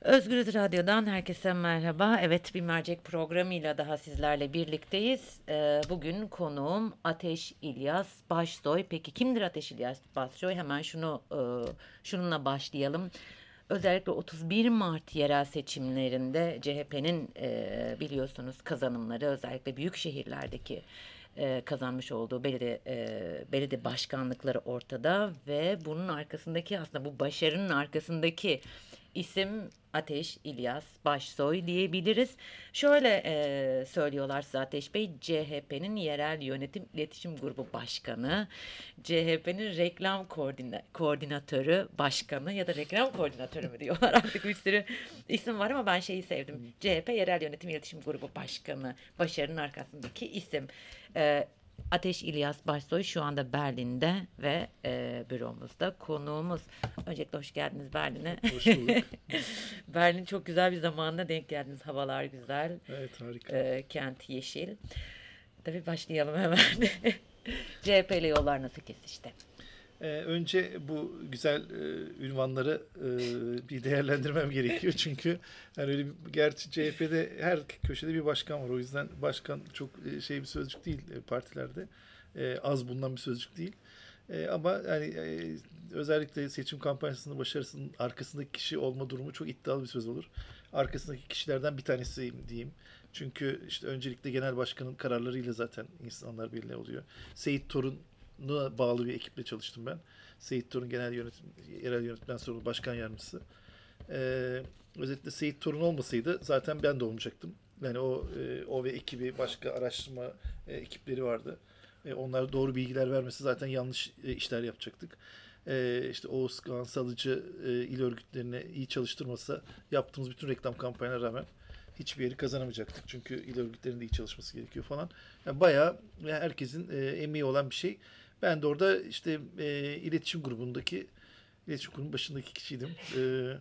Özgürüz Radyo'dan herkese merhaba. Evet bir mercek programıyla daha sizlerle birlikteyiz. Ee, bugün konuğum Ateş İlyas Başsoy. Peki kimdir Ateş İlyas Başsoy? Hemen şunu e, şununla başlayalım. Özellikle 31 Mart yerel seçimlerinde CHP'nin e, biliyorsunuz kazanımları özellikle büyük şehirlerdeki e, kazanmış olduğu belediye, e, belediye başkanlıkları ortada ve bunun arkasındaki aslında bu başarının arkasındaki isim Ateş İlyas Başsoy diyebiliriz. Şöyle e, söylüyorlar size Ateş Bey, CHP'nin yerel yönetim iletişim grubu başkanı, CHP'nin reklam koordina koordinatörü başkanı ya da reklam koordinatörü mü diyorlar artık bir sürü isim var ama ben şeyi sevdim. CHP yerel yönetim iletişim grubu başkanı, başarının arkasındaki isim. E, Ateş İlyas Başsoy şu anda Berlin'de ve e, büromuzda konuğumuz. Öncelikle hoş geldiniz Berlin'e. Hoş bulduk. Berlin çok güzel bir zamanına denk geldiniz. Havalar güzel. Evet harika. E, kent yeşil. Tabii başlayalım hemen. CHP ile yollar nasıl kesişti? Ee, önce bu güzel e, ünvanları e, bir değerlendirmem gerekiyor. Çünkü yani öyle bir, gerçi CHP'de her köşede bir başkan var. O yüzden başkan çok e, şey bir sözcük değil e, partilerde. E, az bulunan bir sözcük değil. E, ama yani e, özellikle seçim kampanyasının başarısının arkasındaki kişi olma durumu çok iddialı bir söz olur. Arkasındaki kişilerden bir tanesiyim diyeyim. Çünkü işte öncelikle genel başkanın kararlarıyla zaten insanlar belli oluyor. Seyit Torun bağlı bir ekiple çalıştım ben. Seyit Torun genel yönetim, yerel yönetimden sorumlu başkan yardımcısı. Ee, özellikle Seyit Torun olmasaydı zaten ben de olmayacaktım. Yani o e, o ve ekibi başka araştırma e, ekipleri vardı. E, onlar doğru bilgiler vermesi zaten yanlış e, işler yapacaktık. E, işte Oğuz Kağan Salıcı e, il örgütlerine iyi çalıştırmasa yaptığımız bütün reklam kampanyalarına rağmen hiçbir yeri kazanamayacaktık. Çünkü il örgütlerinin iyi çalışması gerekiyor falan. Yani bayağı herkesin e, emeği olan bir şey. Ben de orada işte e, iletişim grubundaki iletişim grubunun başındaki kişiydim.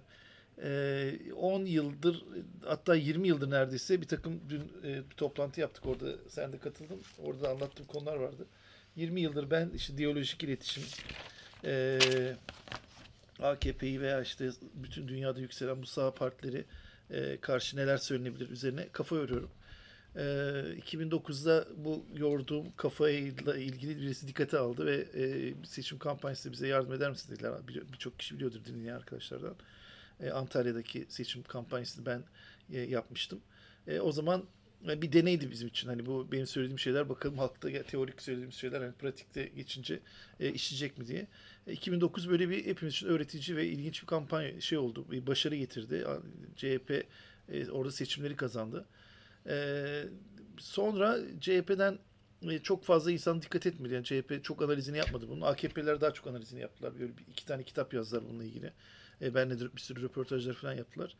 E, e, 10 yıldır hatta 20 yıldır neredeyse bir takım dün e, bir toplantı yaptık orada. Sen de katıldın. Orada da anlattığım konular vardı. 20 yıldır ben işte diyalojik iletişim e, AKP'yi veya işte bütün dünyada yükselen bu sağ partileri e, karşı neler söylenebilir üzerine kafa yoruyorum. 2009'da bu yorduğum kafayla ilgili birisi dikkate aldı ve e, seçim kampanyasında bize yardım eder misiniz dediler. Birçok kişi biliyordur dinleyen arkadaşlardan. E, Antalya'daki seçim kampanyasını ben e, yapmıştım. O zaman bir deneydi bizim için. Hani bu benim söylediğim şeyler bakalım halkta teorik söylediğim şeyler hani pratikte geçince işleyecek mi diye. 2009 böyle bir hepimiz için öğretici ve ilginç bir kampanya şey oldu. Bir başarı getirdi. CHP orada seçimleri kazandı. Ee, sonra CHP'den e, çok fazla insan dikkat etmedi. Yani CHP çok analizini yapmadı bunun. AKP'ler daha çok analizini yaptılar. Böyle bir, iki tane kitap yazdılar bununla ilgili. E, benle de bir sürü röportajlar falan yaptılar.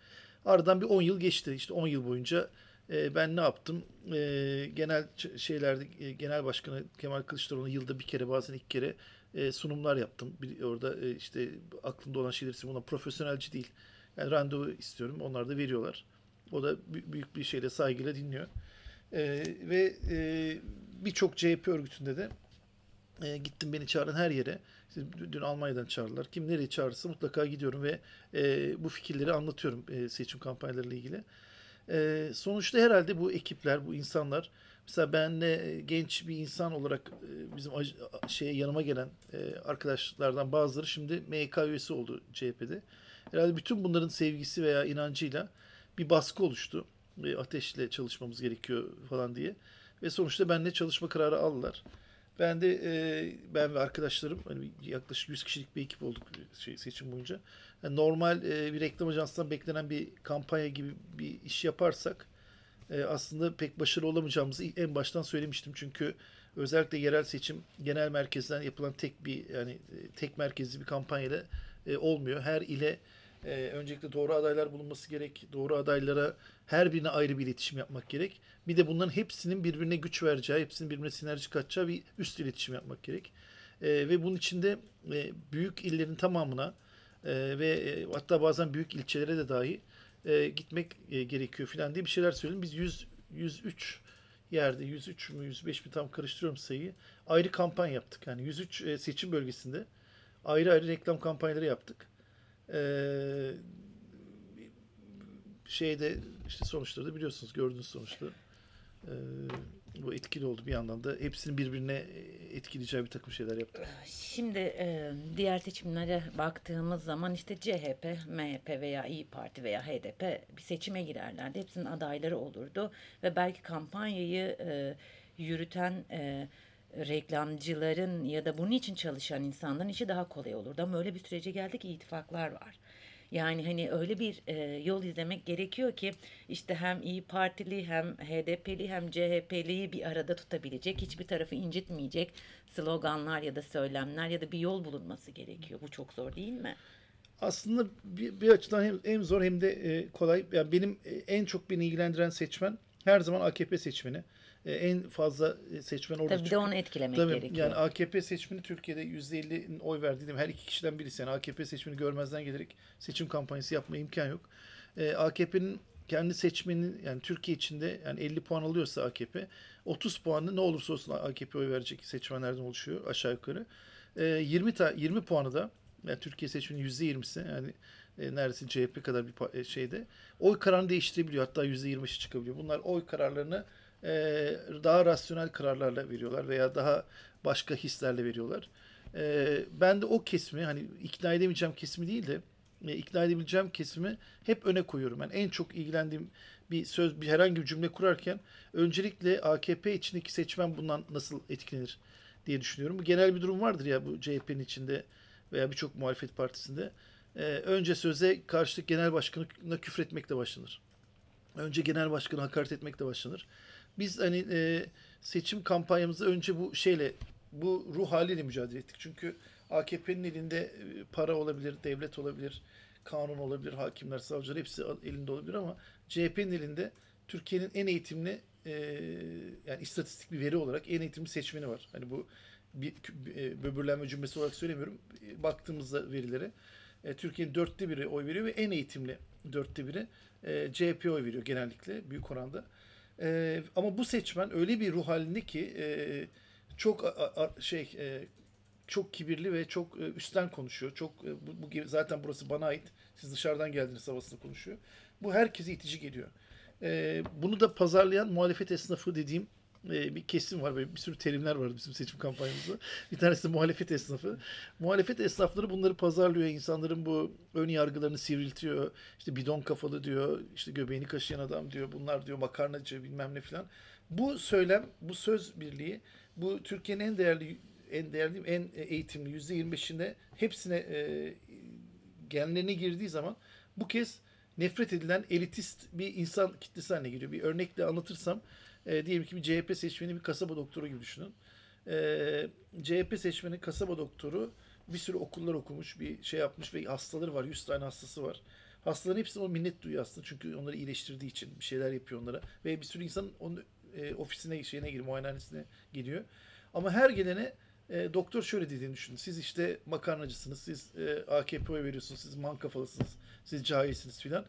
Aradan bir 10 yıl geçti. İşte 10 yıl boyunca e, ben ne yaptım? E, genel şeylerde e, genel başkanı Kemal Kılıçdaroğlu yılda bir kere bazen iki kere e, sunumlar yaptım. Bir, orada e, işte aklımda olan şeyleri buna profesyonelci değil. Yani randevu istiyorum. Onlar da veriyorlar. O da büyük bir şeyle saygıyla dinliyor. E, ve e, birçok CHP örgütünde de e, gittim beni çağıran her yere. İşte dün Almanya'dan çağırdılar. Kim nereye çağırırsa mutlaka gidiyorum ve e, bu fikirleri anlatıyorum e, seçim kampanyalarıyla ilgili. E, sonuçta herhalde bu ekipler, bu insanlar mesela ben de genç bir insan olarak e, bizim şeye yanıma gelen e, arkadaşlardan bazıları şimdi MYK üyesi oldu CHP'de. Herhalde bütün bunların sevgisi veya inancıyla bir baskı oluştu. E, ateşle çalışmamız gerekiyor falan diye. Ve sonuçta benimle çalışma kararı aldılar. Ben de e, ben ve arkadaşlarım hani yaklaşık 100 kişilik bir ekip olduk şey, seçim boyunca. Yani normal e, bir reklam ajansından beklenen bir kampanya gibi bir iş yaparsak e, aslında pek başarılı olamayacağımızı en baştan söylemiştim. Çünkü özellikle yerel seçim genel merkezden yapılan tek bir yani e, tek merkezli bir kampanyayla e, olmuyor. Her ile e, öncelikle doğru adaylar bulunması gerek. Doğru adaylara her birine ayrı bir iletişim yapmak gerek. Bir de bunların hepsinin birbirine güç vereceği, hepsinin birbirine sinerji katacağı bir üst iletişim yapmak gerek. E, ve bunun içinde e, büyük illerin tamamına e, ve e, hatta bazen büyük ilçelere de dahi e, gitmek e, gerekiyor filan diye bir şeyler söyledim. Biz 100 103 yerde 103 mü 105 mi tam karıştırıyorum sayıyı. Ayrı kampanya yaptık. Yani 103 e, seçim bölgesinde ayrı ayrı reklam kampanyaları yaptık. Ee, şeyde işte sonuçları da biliyorsunuz gördüğünüz sonuçta. Ee, bu etkili oldu bir yandan da. Hepsinin birbirine etkileyeceği bir takım şeyler yaptı. Şimdi e, diğer seçimlere baktığımız zaman işte CHP, MHP veya İyi Parti veya HDP bir seçime girerlerdi. Hepsinin adayları olurdu ve belki kampanyayı e, yürüten e, reklamcıların ya da bunun için çalışan insanların işi daha kolay olurdu. Ama öyle bir sürece geldik ki ittifaklar var. Yani hani öyle bir e, yol izlemek gerekiyor ki işte hem İyi Partili hem HDP'li hem CHP'liyi bir arada tutabilecek, hiçbir tarafı incitmeyecek sloganlar ya da söylemler ya da bir yol bulunması gerekiyor. Bu çok zor değil mi? Aslında bir, bir açıdan hem, hem zor hem de e, kolay. Yani benim e, en çok beni ilgilendiren seçmen her zaman AKP seçmeni. E, en fazla e, seçmen orada Tabii bir de onu etkilemek Tabii, gerekiyor. Yani AKP seçmeni Türkiye'de %50'nin oy verdiği değil mi? her iki kişiden birisi. Yani AKP seçmeni görmezden gelerek seçim kampanyası yapma imkan yok. Ee, AKP'nin kendi seçmenin yani Türkiye içinde yani 50 puan alıyorsa AKP 30 puanlı ne olursa olsun AKP oy verecek seçmenlerden oluşuyor aşağı yukarı. Ee, 20 ta 20 puanı da yani Türkiye seçmenin %20'si yani e, neredeyse CHP kadar bir e, şeyde oy kararını değiştirebiliyor. Hatta %25'i çıkabiliyor. Bunlar oy kararlarını e, daha rasyonel kararlarla veriyorlar veya daha başka hislerle veriyorlar. E, ben de o kesimi hani ikna edemeyeceğim kesimi değil de e, ikna edebileceğim kesimi hep öne koyuyorum. Yani en çok ilgilendiğim bir söz, bir herhangi bir cümle kurarken öncelikle AKP içindeki seçmen bundan nasıl etkilenir diye düşünüyorum. Bu genel bir durum vardır ya bu CHP'nin içinde veya birçok muhalefet partisinde. E, önce söze karşılık genel başkanına küfretmekle başlanır. Önce genel başkanı hakaret etmekle başlanır. Biz hani e, seçim kampanyamızda önce bu şeyle bu ruh haliyle mücadele ettik. Çünkü AKP'nin elinde e, para olabilir, devlet olabilir, kanun olabilir, hakimler, savcılar hepsi elinde olabilir ama CHP'nin elinde Türkiye'nin en eğitimli e, yani istatistik bir veri olarak en eğitimli seçmeni var. Hani bu bir e, böbürlenme cümlesi olarak söylemiyorum. E, baktığımızda verilere Türkiye'nin dörtte biri oy veriyor ve en eğitimli dörtte biri e, CHP oy veriyor genellikle büyük oranda. E, ama bu seçmen öyle bir ruh halinde ki e, çok a, a, şey e, çok kibirli ve çok e, üstten konuşuyor. Çok e, bu, bu zaten burası bana ait. Siz dışarıdan geldiniz havasında konuşuyor. Bu herkese itici geliyor. E, bunu da pazarlayan muhalefet esnafı dediğim e, bir kesim var. Böyle bir sürü terimler var bizim seçim kampanyamızda. Bir tanesi de muhalefet esnafı. Muhalefet esnafları bunları pazarlıyor. İnsanların bu ön yargılarını sivriltiyor. İşte bidon kafalı diyor. işte göbeğini kaşıyan adam diyor. Bunlar diyor makarnacı bilmem ne filan. Bu söylem, bu söz birliği, bu Türkiye'nin en değerli en değerli, en eğitimli yüzde 25'inde hepsine e, genlerine girdiği zaman bu kez nefret edilen elitist bir insan kitlesi haline geliyor. Bir örnekle anlatırsam e, diyelim ki bir CHP seçmeni bir kasaba doktoru gibi düşünün. E, CHP seçmeni kasaba doktoru bir sürü okullar okumuş, bir şey yapmış ve hastaları var. 100 tane hastası var. Hastaların hepsi o minnet duyuyor aslında. Çünkü onları iyileştirdiği için bir şeyler yapıyor onlara. Ve bir sürü insan onun e, ofisine, şeyine giriyor, muayenehanesine geliyor. Ama her gelene e, doktor şöyle dediğini düşünün. Siz işte makarnacısınız, siz e, AKP'ye veriyorsunuz, siz man kafalısınız, siz cahilsiniz filan.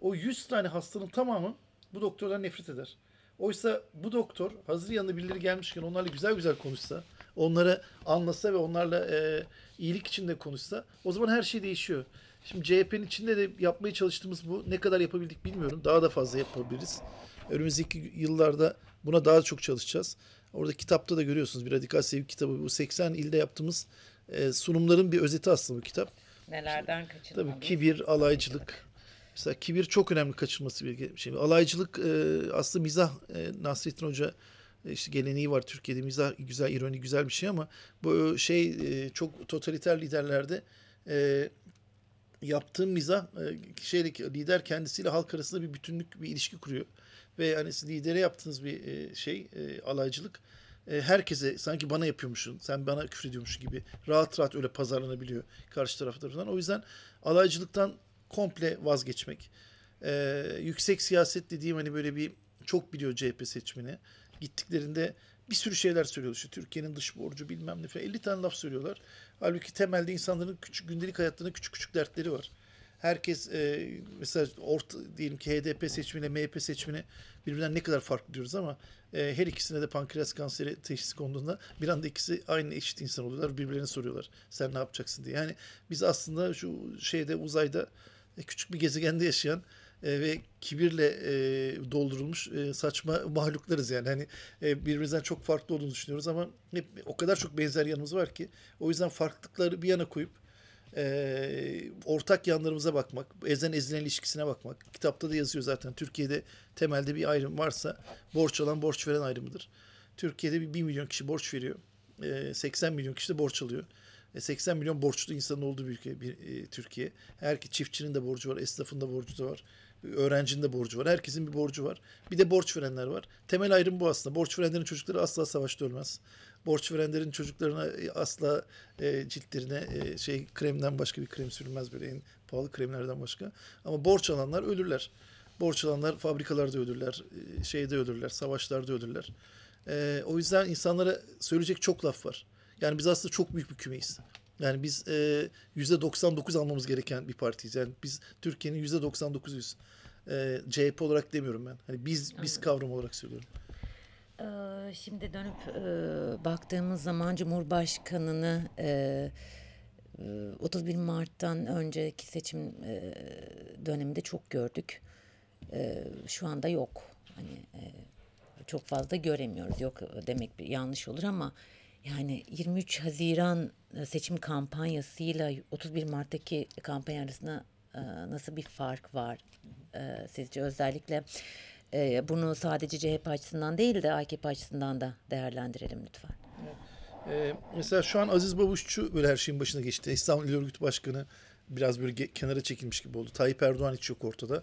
O 100 tane hastanın tamamı bu doktordan nefret eder. Oysa bu doktor hazır yanına birileri gelmişken onlarla güzel güzel konuşsa, onlara anlasa ve onlarla e, iyilik içinde konuşsa o zaman her şey değişiyor. Şimdi CHP'nin içinde de yapmaya çalıştığımız bu. Ne kadar yapabildik bilmiyorum. Daha da fazla yapabiliriz. Önümüzdeki yıllarda buna daha çok çalışacağız. Orada kitapta da görüyorsunuz bir radikal sevgi kitabı. Bu 80 ilde yaptığımız e, sunumların bir özeti aslında bu kitap. Nelerden kaçınmalıyız? Tabii kibir, alaycılık. Mesela kibir çok önemli kaçınması bir şey. Alaycılık e, aslında mizah e, Nasrettin Hoca e, işte geleneği var Türkiye'de mizah güzel ironi güzel bir şey ama bu şey e, çok totaliter liderlerde e, yaptığım mizah e, şeydeki lider kendisiyle halk arasında bir bütünlük bir ilişki kuruyor ve hani siz lidere yaptığınız bir e, şey e, alaycılık e, herkese sanki bana yapıyormuşsun, sen bana küfür ediyormuşsun gibi rahat rahat öyle pazarlanabiliyor karşı taraf tarafından. O yüzden alaycılıktan komple vazgeçmek. E, yüksek siyaset dediğim hani böyle bir çok biliyor CHP seçmeni. Gittiklerinde bir sürü şeyler söylüyorlar. İşte Türkiye'nin dış borcu bilmem ne falan. 50 tane laf söylüyorlar. Halbuki temelde insanların küçük gündelik hayatlarında küçük küçük dertleri var. Herkes e, mesela orta, diyelim ki HDP seçmeni, MHP seçmeni birbirinden ne kadar farklı diyoruz ama e, her ikisine de pankreas kanseri teşhisi konduğunda bir anda ikisi aynı eşit insan oluyorlar. Birbirlerine soruyorlar. Sen ne yapacaksın diye. Yani biz aslında şu şeyde uzayda küçük bir gezegende yaşayan e, ve kibirle e, doldurulmuş e, saçma mahluklarız yani. Hani e, birbirimizden çok farklı olduğunu düşünüyoruz ama hep o kadar çok benzer yanımız var ki o yüzden farklılıkları bir yana koyup e, ortak yanlarımıza bakmak, ezen ezilen ilişkisine bakmak. Kitapta da yazıyor zaten. Türkiye'de temelde bir ayrım varsa borç alan borç veren ayrımıdır. Türkiye'de bir 1 milyon kişi borç veriyor. E, 80 milyon kişi de borç alıyor. E, 80 milyon borçlu insanın olduğu bir ülke bir, e, Türkiye. Her ki çiftçinin de borcu var, esnafın da borcu da var. Öğrencinin de borcu var. Herkesin bir borcu var. Bir de borç verenler var. Temel ayrım bu aslında. Borç verenlerin çocukları asla savaşta ölmez. Borç verenlerin çocuklarına e, asla e, ciltlerine e, şey kremden başka bir krem sürülmez böyle en pahalı kremlerden başka. Ama borç alanlar ölürler. Borç alanlar fabrikalarda ölürler, e, şeyde ölürler, savaşlarda ölürler. E, o yüzden insanlara söyleyecek çok laf var. Yani biz aslında çok büyük bir kümeyiz. Yani biz e, yüzde 99 almamız gereken bir partiyiz. Yani biz Türkiye'nin yüzde 99'uyuz. E, CHP olarak demiyorum ben. Hani biz biz kavram olarak söylüyorum. Ee, Şimdi dönüp e, baktığımız zaman Cumhurbaşkanı'nı e, e, 31 Mart'tan önceki seçim e, döneminde çok gördük. E, Şu anda yok. Hani e, çok fazla göremiyoruz. Yok demek bir yanlış olur ama yani 23 Haziran e, seçim kampanyasıyla 31 Mart'taki kampanya arasında e, nasıl bir fark var e, sizce özellikle bunu sadece CHP açısından değil de AKP açısından da değerlendirelim lütfen. Ee, mesela şu an Aziz Babuşçu böyle her şeyin başına geçti. İstanbul İl Örgütü Başkanı biraz böyle kenara çekilmiş gibi oldu. Tayyip Erdoğan hiç yok ortada.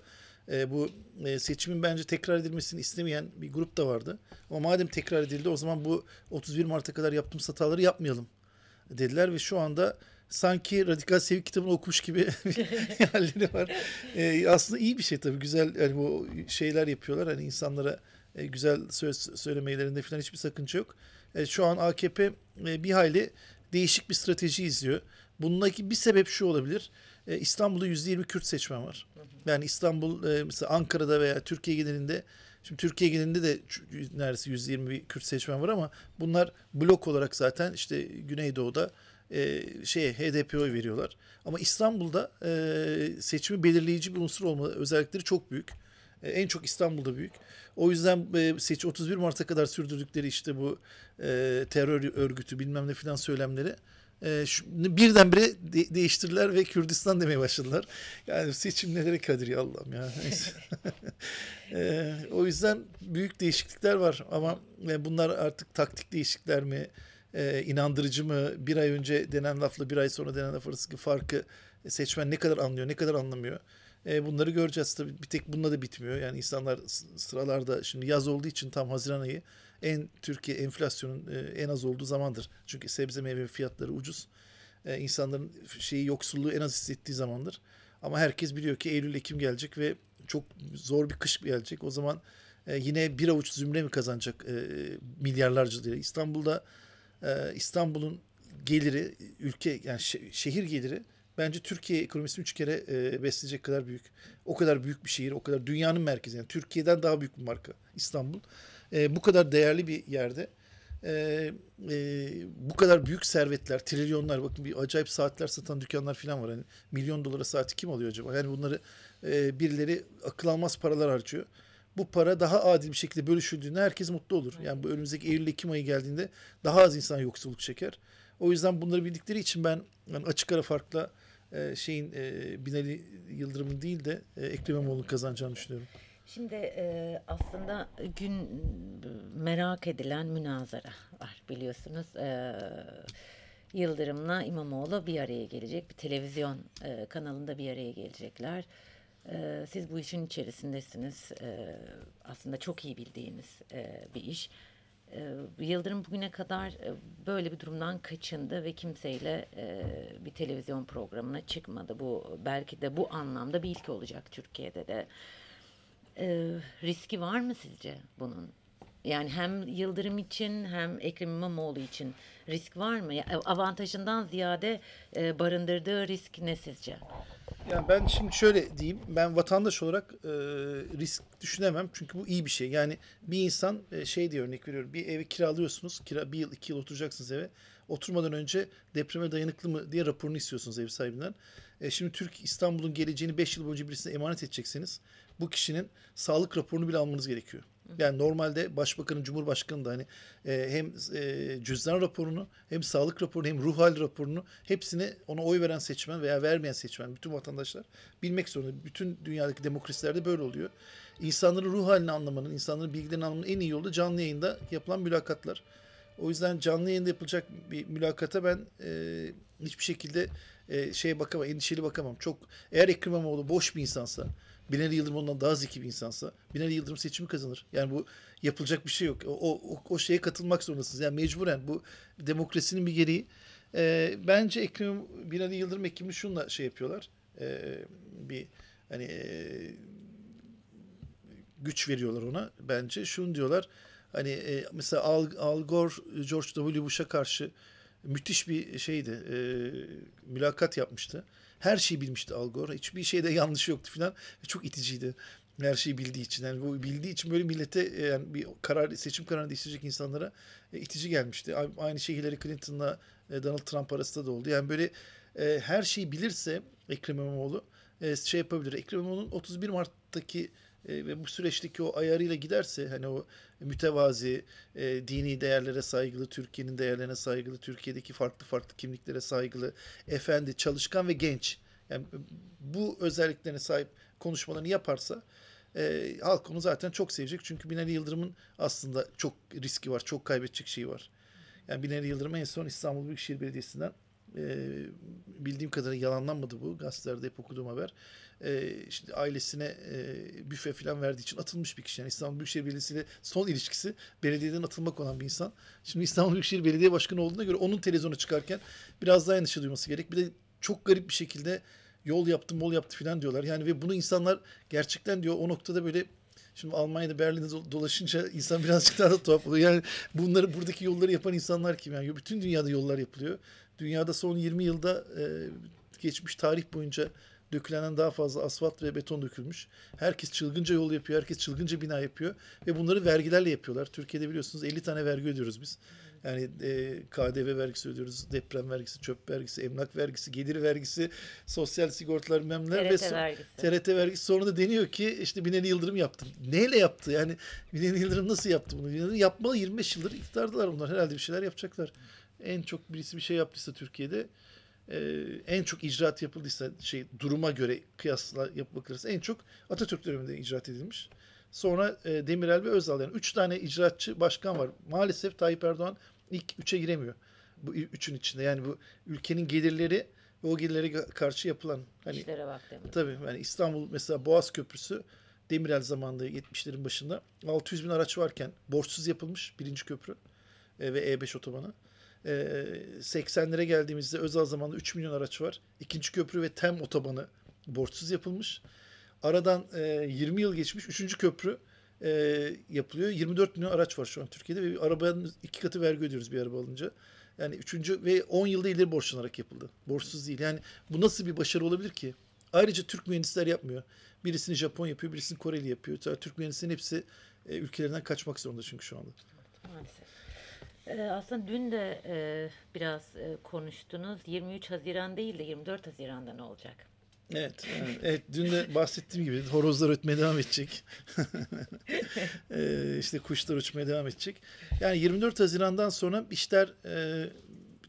Ee, bu e, seçimin bence tekrar edilmesini istemeyen bir grup da vardı. Ama madem tekrar edildi o zaman bu 31 Mart'a kadar yaptığımız hataları yapmayalım dediler ve şu anda sanki Radikal Sevgi kitabını okumuş gibi bir halleri var. Ee, aslında iyi bir şey tabii. Güzel yani bu şeyler yapıyorlar. Hani insanlara e, güzel söz söylemelerinde falan hiçbir sakınca yok. E, şu an AKP e, bir hayli değişik bir strateji izliyor. Bununla bir sebep şu olabilir. E, İstanbul'da %20 Kürt seçmen var. Yani İstanbul e, mesela Ankara'da veya Türkiye genelinde Şimdi Türkiye genelinde de neredeyse 120 bir Kürt seçmen var ama bunlar blok olarak zaten işte Güneydoğu'da e, şeye HDP oy veriyorlar. Ama İstanbul'da e, seçimi belirleyici bir unsur olma özellikleri çok büyük. E, en çok İstanbul'da büyük. O yüzden e, seç 31 Mart'a kadar sürdürdükleri işte bu e, terör örgütü bilmem ne filan söylemleri e, şu, birdenbire de- değiştirdiler ve Kürdistan demeye başladılar. Yani seçim nelere kadir ya Allah'ım ya. Neyse. E, o yüzden büyük değişiklikler var ama e, bunlar artık taktik değişiklikler mi, e, inandırıcı mı, bir ay önce denen lafla bir ay sonra denen laf arasındaki farkı seçmen ne kadar anlıyor, ne kadar anlamıyor. E, bunları göreceğiz tabii. Bir tek bununla da bitmiyor. Yani insanlar sıralarda şimdi yaz olduğu için tam Haziran ayı en Türkiye enflasyonun e, en az olduğu zamandır. Çünkü sebze meyve fiyatları ucuz. E, insanların şeyi yoksulluğu en az hissettiği zamandır. Ama herkes biliyor ki Eylül Ekim gelecek ve çok zor bir kış gelecek. O zaman e, yine bir avuç zümre mi kazanacak milyarlarca lira? İstanbul'da İstanbul'un geliri ülke yani şe- şehir geliri bence Türkiye ekonomisini üç kere e, besleyecek kadar büyük. O kadar büyük bir şehir, o kadar dünyanın merkezi. Yani Türkiye'den daha büyük bir marka İstanbul. E, bu kadar değerli bir yerde e, e, bu kadar büyük servetler, trilyonlar bakın bir acayip saatler satan dükkanlar falan var. Hani milyon dolara saati kim alıyor acaba? Yani bunları e, birileri akıl almaz paralar harcıyor. Bu para daha adil bir şekilde bölüşüldüğünde herkes mutlu olur. Yani bu önümüzdeki Eylül-Ekim ayı geldiğinde daha az insan yoksulluk çeker. O yüzden bunları bildikleri için ben yani açık ara farkla e, şeyin e, Binali Yıldırım'ın değil de e, Ekrem İmamoğlu'nun kazanacağını düşünüyorum. Şimdi e, aslında gün merak edilen münazara var biliyorsunuz. E, Yıldırım'la İmamoğlu bir araya gelecek. Bir televizyon e, kanalında bir araya gelecekler. E, siz bu işin içerisindesiniz. E, aslında çok iyi bildiğiniz e, bir iş. E, Yıldırım bugüne kadar e, böyle bir durumdan kaçındı ve kimseyle e, bir televizyon programına çıkmadı. Bu belki de bu anlamda bir ilk olacak Türkiye'de de. E, riski var mı sizce bunun? Yani hem Yıldırım için hem Ekrem İmamoğlu için risk var mı? Ya, avantajından ziyade e, barındırdığı risk ne sizce? Yani ben şimdi şöyle diyeyim. Ben vatandaş olarak e, risk düşünemem. Çünkü bu iyi bir şey. Yani bir insan e, şey diye örnek veriyorum. Bir evi kiralıyorsunuz. Kira, bir yıl iki yıl oturacaksınız eve. Oturmadan önce depreme dayanıklı mı diye raporunu istiyorsunuz ev sahibinden. E, şimdi Türk İstanbul'un geleceğini 5 yıl boyunca birisine emanet edecekseniz bu kişinin sağlık raporunu bile almanız gerekiyor. Yani normalde başbakanın, cumhurbaşkanı da hani e, hem e, cüzdan raporunu hem sağlık raporunu hem ruh hal raporunu hepsini ona oy veren seçmen veya vermeyen seçmen bütün vatandaşlar bilmek zorunda. Bütün dünyadaki demokrasilerde böyle oluyor. İnsanların ruh halini anlamanın, insanların bilgilerini anlamanın en iyi yolu canlı yayında yapılan mülakatlar. O yüzden canlı yayında yapılacak bir mülakata ben e, hiçbir şekilde e, şeye bakamam, endişeli bakamam. Çok eğer Ekrem İmamoğlu boş bir insansa, Binali Yıldırım ondan daha zeki bir insansa, Binali Yıldırım seçimi kazanır. Yani bu yapılacak bir şey yok. O, o, o şeye katılmak zorundasınız. Yani mecburen bu demokrasinin bir gereği. E, bence Ekrem Binali Yıldırım ekibini şunla şey yapıyorlar. E, bir hani e, güç veriyorlar ona bence. Şunu diyorlar. Hani e, mesela Al, Al Gore, George W. Bush'a karşı müthiş bir şeydi. E, mülakat yapmıştı. Her şeyi bilmişti Al Gore. Hiçbir şeyde yanlış yoktu falan. Çok iticiydi. Her şeyi bildiği için. Yani bu bildiği için böyle millete e, yani bir karar seçim kararını değiştirecek insanlara e, itici gelmişti. Aynı şey Hillary Clinton'la e, Donald Trump arasında da oldu. Yani böyle e, her şeyi bilirse Ekrem İmamoğlu e, şey yapabilir. Ekrem İmamoğlu'nun 31 Mart'taki e, ve bu süreçteki o ayarıyla giderse hani o mütevazi, e, dini değerlere saygılı, Türkiye'nin değerlerine saygılı, Türkiye'deki farklı farklı kimliklere saygılı, efendi, çalışkan ve genç. Yani bu özelliklerine sahip konuşmalarını yaparsa e, halk onu zaten çok sevecek. Çünkü Binali Yıldırım'ın aslında çok riski var, çok kaybedecek şeyi var. Yani Binali Yıldırım en son İstanbul Büyükşehir Belediyesi'nden bildiğim kadarıyla yalanlanmadı bu. Gazetelerde hep okuduğum haber. E, işte ailesine e, büfe falan verdiği için atılmış bir kişi. Yani İstanbul Büyükşehir Belediyesi ile son ilişkisi belediyeden atılmak olan bir insan. Şimdi İstanbul Büyükşehir Belediye Başkanı olduğuna göre onun televizyona çıkarken biraz daha endişe duyması gerek. Bir de çok garip bir şekilde yol yaptı, mol yaptı falan diyorlar. Yani ve bunu insanlar gerçekten diyor o noktada böyle Şimdi Almanya'da Berlin'de do- dolaşınca insan birazcık daha da tuhaf oluyor. Yani bunları buradaki yolları yapan insanlar kim? Yani bütün dünyada yollar yapılıyor. Dünyada son 20 yılda e, geçmiş tarih boyunca dökülenden daha fazla asfalt ve beton dökülmüş. Herkes çılgınca yol yapıyor, herkes çılgınca bina yapıyor ve bunları vergilerle yapıyorlar. Türkiye'de biliyorsunuz 50 tane vergi ödüyoruz biz. Yani e, KDV vergisi ödüyoruz, deprem vergisi, çöp vergisi, emlak vergisi, gelir vergisi, sosyal sigortalar bilmem neler ve TRT so- vergisi. TRT vergisi sonra da deniyor ki işte Binali Yıldırım yaptı. Neyle yaptı? Yani Binali Yıldırım nasıl yaptı bunu? Binali yapmalı 25 yıldır iktidardılar bunlar. Herhalde bir şeyler yapacaklar. En çok birisi bir şey yaptıysa Türkiye'de e, en çok icraat yapıldıysa şey duruma göre kıyasla yapıp bakılırsa en çok Atatürk döneminde icraat edilmiş. Sonra e, Demirel ve Özal yani üç tane icraatçı başkan var. Maalesef Tayyip Erdoğan ilk üçe giremiyor. Bu üçün içinde yani bu ülkenin gelirleri ve o gelirlere karşı yapılan hani İşlere bak demek. Tabii yani İstanbul mesela Boğaz Köprüsü Demirel zamanında 70'lerin başında 600 bin araç varken borçsuz yapılmış birinci köprü e, ve E5 otobanı. E, 80'lere geldiğimizde Özal zamanında 3 milyon araç var. İkinci köprü ve TEM otobanı borçsuz yapılmış. Aradan e, 20 yıl geçmiş. Üçüncü köprü e, yapılıyor. 24 milyon araç var şu an Türkiye'de ve bir arabanın iki katı vergi ödüyoruz bir araba alınca. Yani üçüncü ve 10 yılda ileri borçlanarak yapıldı. Borçsuz değil. Yani bu nasıl bir başarı olabilir ki? Ayrıca Türk mühendisler yapmıyor. Birisini Japon yapıyor, birisini Koreli yapıyor. Türk mühendislerin hepsi e, ülkelerinden kaçmak zorunda çünkü şu anda. Maalesef. Ee, aslında dün de e, biraz e, konuştunuz. 23 Haziran değil de 24 Haziran'da ne olacak? Evet, yani, evet dün de bahsettiğim gibi horozlar ötmeye devam edecek. ee, işte kuşlar uçmaya devam edecek. Yani 24 Haziran'dan sonra işler e,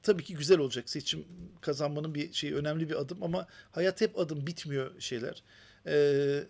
tabii ki güzel olacak. Seçim kazanmanın bir şey önemli bir adım ama hayat hep adım bitmiyor şeyler. Ee,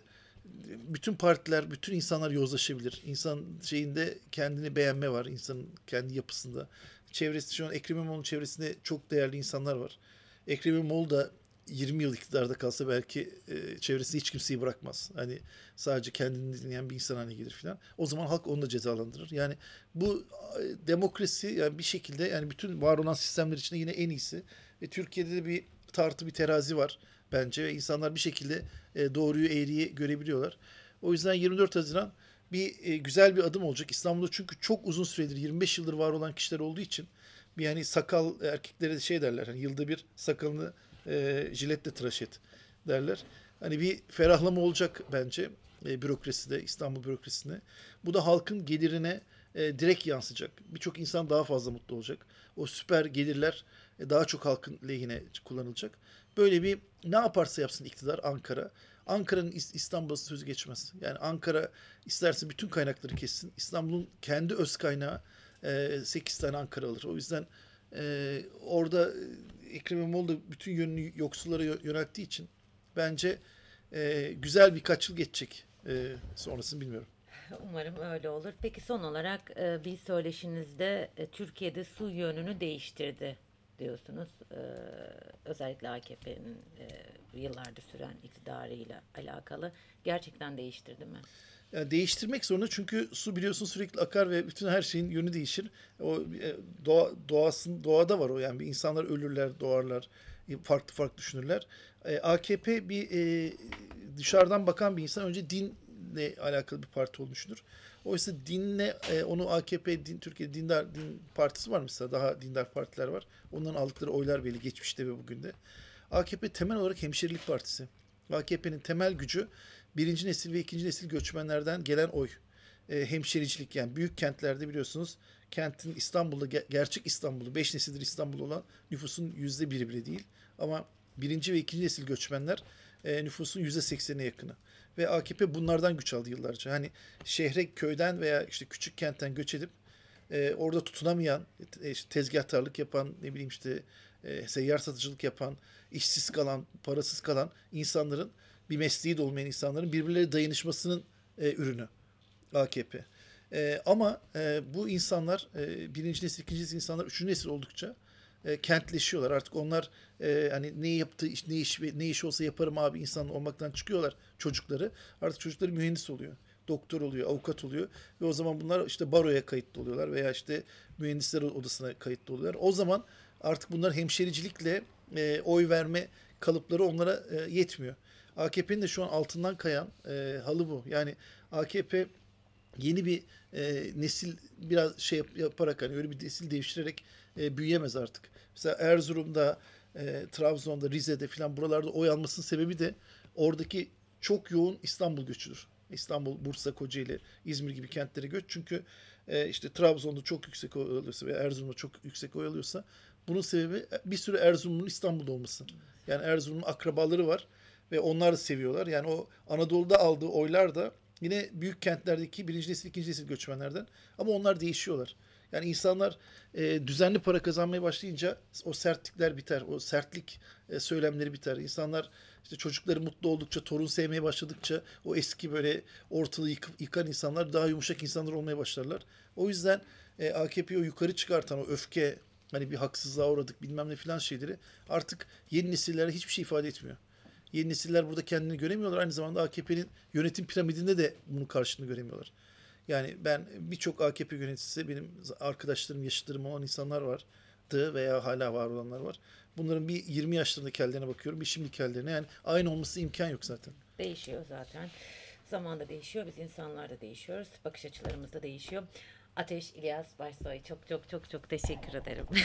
bütün partiler, bütün insanlar yozlaşabilir. İnsan şeyinde kendini beğenme var. insanın kendi yapısında. Çevresi şu an Ekrem İmamoğlu'nun çevresinde çok değerli insanlar var. Ekrem İmamoğlu da 20 yıl iktidarda kalsa belki e, çevresinde hiç kimseyi bırakmaz. Hani sadece kendini dinleyen bir insan haline gelir falan. O zaman halk onu da cezalandırır. Yani bu e, demokrasi yani bir şekilde yani bütün var olan sistemler içinde yine en iyisi. Ve Türkiye'de de bir tartı bir terazi var bence ve insanlar bir şekilde e, doğruyu eğriyi görebiliyorlar. O yüzden 24 Haziran bir e, güzel bir adım olacak. İstanbul'da çünkü çok uzun süredir 25 yıldır var olan kişiler olduğu için bir yani sakal erkeklere şey derler hani yılda bir sakalını e, jiletle tıraş et derler. Hani bir ferahlama olacak bence e, bürokraside, İstanbul bürokrasisinde. Bu da halkın gelirine e, direkt yansıyacak. Birçok insan daha fazla mutlu olacak. o süper gelirler daha çok halkın lehine kullanılacak. Böyle bir ne yaparsa yapsın iktidar Ankara. Ankara'nın İs- İstanbul'a sözü geçmez. Yani Ankara isterse bütün kaynakları kessin. İstanbul'un kendi öz kaynağı 8 tane Ankara alır. O yüzden e, orada e, Ekrem İmamoğlu da bütün yönünü yoksullara yö- yönelttiği için bence e, güzel birkaç yıl geçecek. E, sonrasını bilmiyorum. Umarım öyle olur. Peki son olarak e, bir söyleşinizde e, Türkiye'de su yönünü değiştirdi diyorsunuz. E, özellikle AKP'nin e, yıllardır süren iktidarıyla alakalı. Gerçekten değiştirdi mi? Yani değiştirmek zorunda çünkü su biliyorsun sürekli akar ve bütün her şeyin yönü değişir. O e, doğa, doğasın doğada var o yani insanlar ölürler, doğarlar, e, farklı farklı düşünürler. E, AKP bir e, dışarıdan bakan bir insan önce dinle alakalı bir parti düşünür. Oysa dinle e, onu AKP din Türkiye dindar din partisi var mesela daha dindar partiler var. Onların aldıkları oylar belli geçmişte ve bugün de. AKP temel olarak hemşerilik partisi. AKP'nin temel gücü birinci nesil ve ikinci nesil göçmenlerden gelen oy. E, hemşericilik yani büyük kentlerde biliyorsunuz kentin İstanbul'da ge- gerçek İstanbul'u 5 nesildir İstanbul olan nüfusun yüzde biri bile değil. Ama birinci ve ikinci nesil göçmenler e, nüfusun yüzde seksenine yakını. Ve AKP bunlardan güç aldı yıllarca. Hani şehre köyden veya işte küçük kentten göç edip e, orada tutunamayan, e, işte tezgahtarlık yapan, ne bileyim işte e, seyyar satıcılık yapan, işsiz kalan, parasız kalan insanların bir mesleği de olmayan insanların birbirleri dayanışmasının e, ürünü AKP. E, ama e, bu insanlar e, birinci nesil, ikinci nesil insanlar üçüncü nesil oldukça e, kentleşiyorlar. Artık onlar e, hani ne yaptığı iş, ne iş ne iş olsa yaparım abi insan olmaktan çıkıyorlar çocukları. Artık çocukları mühendis oluyor. Doktor oluyor, avukat oluyor ve o zaman bunlar işte baroya kayıtlı oluyorlar veya işte mühendisler odasına kayıtlı oluyorlar. O zaman artık bunlar hemşericilikle e, oy verme kalıpları onlara e, yetmiyor. AKP'nin de şu an altından kayan e, halı bu. Yani AKP yeni bir e, nesil biraz şey yap- yaparak hani öyle bir nesil devşirerek e, büyüyemez artık. Mesela Erzurum'da, e, Trabzon'da, Rize'de filan buralarda oy almasının sebebi de oradaki çok yoğun İstanbul göçüdür. İstanbul, Bursa, Kocaeli, İzmir gibi kentlere göç. Çünkü e, işte Trabzon'da çok yüksek oy alıyorsa veya Erzurum'da çok yüksek oy alıyorsa bunun sebebi bir sürü Erzurum'un İstanbul'da olması. Yani Erzurum'un akrabaları var ve onlar da seviyorlar. Yani o Anadolu'da aldığı oylar da yine büyük kentlerdeki birinci nesil, ikinci nesil göçmenlerden. Ama onlar değişiyorlar. Yani insanlar e, düzenli para kazanmaya başlayınca o sertlikler biter. O sertlik e, söylemleri biter. İnsanlar işte çocukları mutlu oldukça, torun sevmeye başladıkça o eski böyle ortalığı yıkıp, yıkan insanlar daha yumuşak insanlar olmaya başlarlar. O yüzden e, AKP'yi yukarı çıkartan o öfke, hani bir haksızlığa uğradık bilmem ne filan şeyleri artık yeni nesillere hiçbir şey ifade etmiyor. Yeni nesiller burada kendini göremiyorlar. Aynı zamanda AKP'nin yönetim piramidinde de bunun karşılığını göremiyorlar. Yani ben birçok AKP yöneticisi benim arkadaşlarım, yaşıtlarım olan insanlar vardı veya hala var olanlar var. Bunların bir 20 yaşlarındaki hallerine bakıyorum, bir şimdiki hallerine. Yani aynı olması imkan yok zaten. Değişiyor zaten. Zaman da değişiyor. Biz insanlar da değişiyoruz. Bakış açılarımız da değişiyor. Ateş İlyas Başsoy çok çok çok çok teşekkür ederim.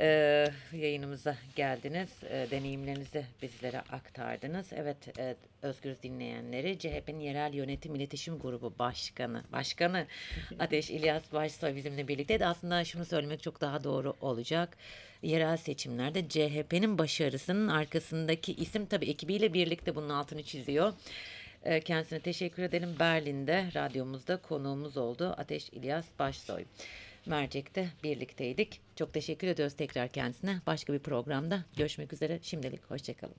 Ee, yayınımıza geldiniz. Ee, deneyimlerinizi bizlere aktardınız. Evet, e, Özgür dinleyenleri CHP'nin Yerel Yönetim İletişim Grubu Başkanı, Başkanı Ateş İlyas Başsoy bizimle birlikteydi. Aslında şunu söylemek çok daha doğru olacak. Yerel seçimlerde CHP'nin başarısının arkasındaki isim tabii ekibiyle birlikte bunun altını çiziyor. Ee, Kendisine teşekkür edelim. Berlin'de radyomuzda konuğumuz oldu. Ateş İlyas Başsoy. Mercek'te birlikteydik. Çok teşekkür ediyoruz tekrar kendisine. Başka bir programda görüşmek üzere. Şimdilik hoşçakalın.